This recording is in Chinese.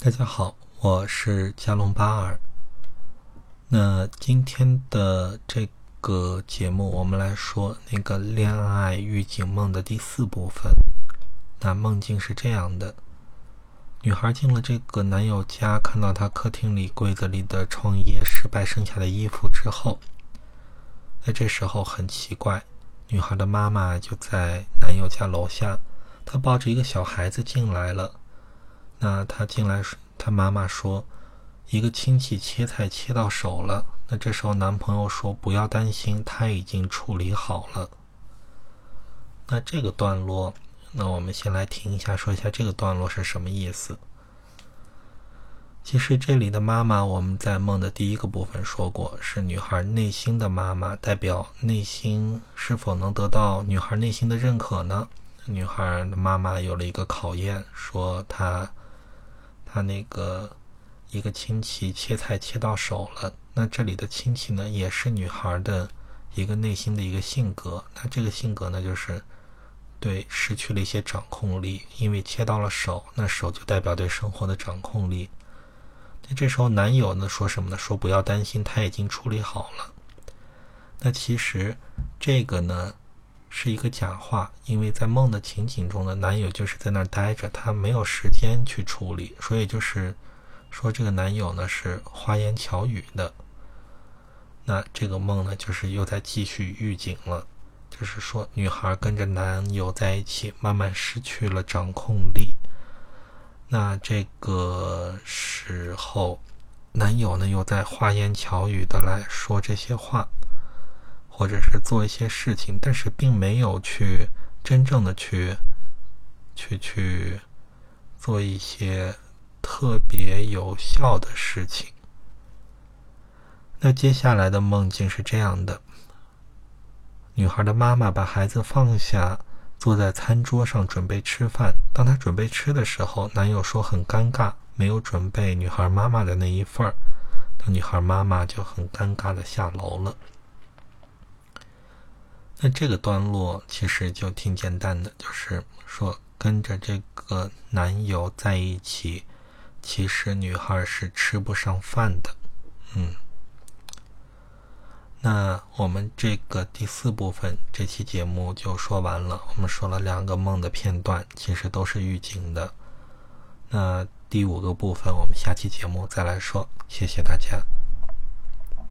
大家好，我是加隆巴尔。那今天的这个节目，我们来说那个恋爱预警梦的第四部分。那梦境是这样的：女孩进了这个男友家，看到他客厅里柜子里的创业失败剩下的衣服之后，那这时候很奇怪，女孩的妈妈就在男友家楼下，她抱着一个小孩子进来了。那他进来，他妈妈说，一个亲戚切菜切到手了。那这时候男朋友说不要担心，他已经处理好了。那这个段落，那我们先来听一下，说一下这个段落是什么意思。其实这里的妈妈，我们在梦的第一个部分说过，是女孩内心的妈妈，代表内心是否能得到女孩内心的认可呢？女孩的妈妈有了一个考验，说她。他那个一个亲戚切菜切到手了，那这里的亲戚呢，也是女孩的一个内心的一个性格。那这个性格呢，就是对失去了一些掌控力，因为切到了手，那手就代表对生活的掌控力。那这时候男友呢说什么呢？说不要担心，他已经处理好了。那其实这个呢。是一个假话，因为在梦的情景中呢，男友就是在那儿待着，他没有时间去处理，所以就是说这个男友呢是花言巧语的。那这个梦呢，就是又在继续预警了，就是说女孩跟着男友在一起，慢慢失去了掌控力。那这个时候，男友呢又在花言巧语的来说这些话。或者是做一些事情，但是并没有去真正的去去去做一些特别有效的事情。那接下来的梦境是这样的：女孩的妈妈把孩子放下，坐在餐桌上准备吃饭。当她准备吃的时候，男友说很尴尬，没有准备女孩妈妈的那一份儿。那女孩妈妈就很尴尬的下楼了。那这个段落其实就挺简单的，就是说跟着这个男友在一起，其实女孩是吃不上饭的。嗯，那我们这个第四部分这期节目就说完了。我们说了两个梦的片段，其实都是预警的。那第五个部分，我们下期节目再来说。谢谢大家。